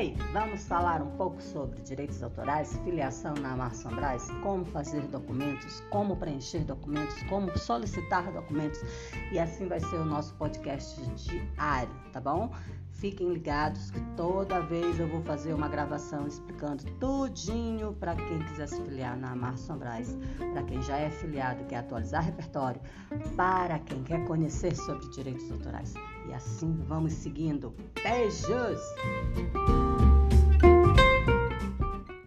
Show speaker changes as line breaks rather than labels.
Ei, vamos falar um pouco sobre direitos autorais, filiação na Marson Braz, como fazer documentos, como preencher documentos, como solicitar documentos e assim vai ser o nosso podcast diário, tá bom? Fiquem ligados que toda vez eu vou fazer uma gravação explicando tudinho para quem quiser se filiar na Marson Braz, para quem já é filiado e quer atualizar repertório, para quem quer conhecer sobre direitos autorais. E assim vamos seguindo. Beijos!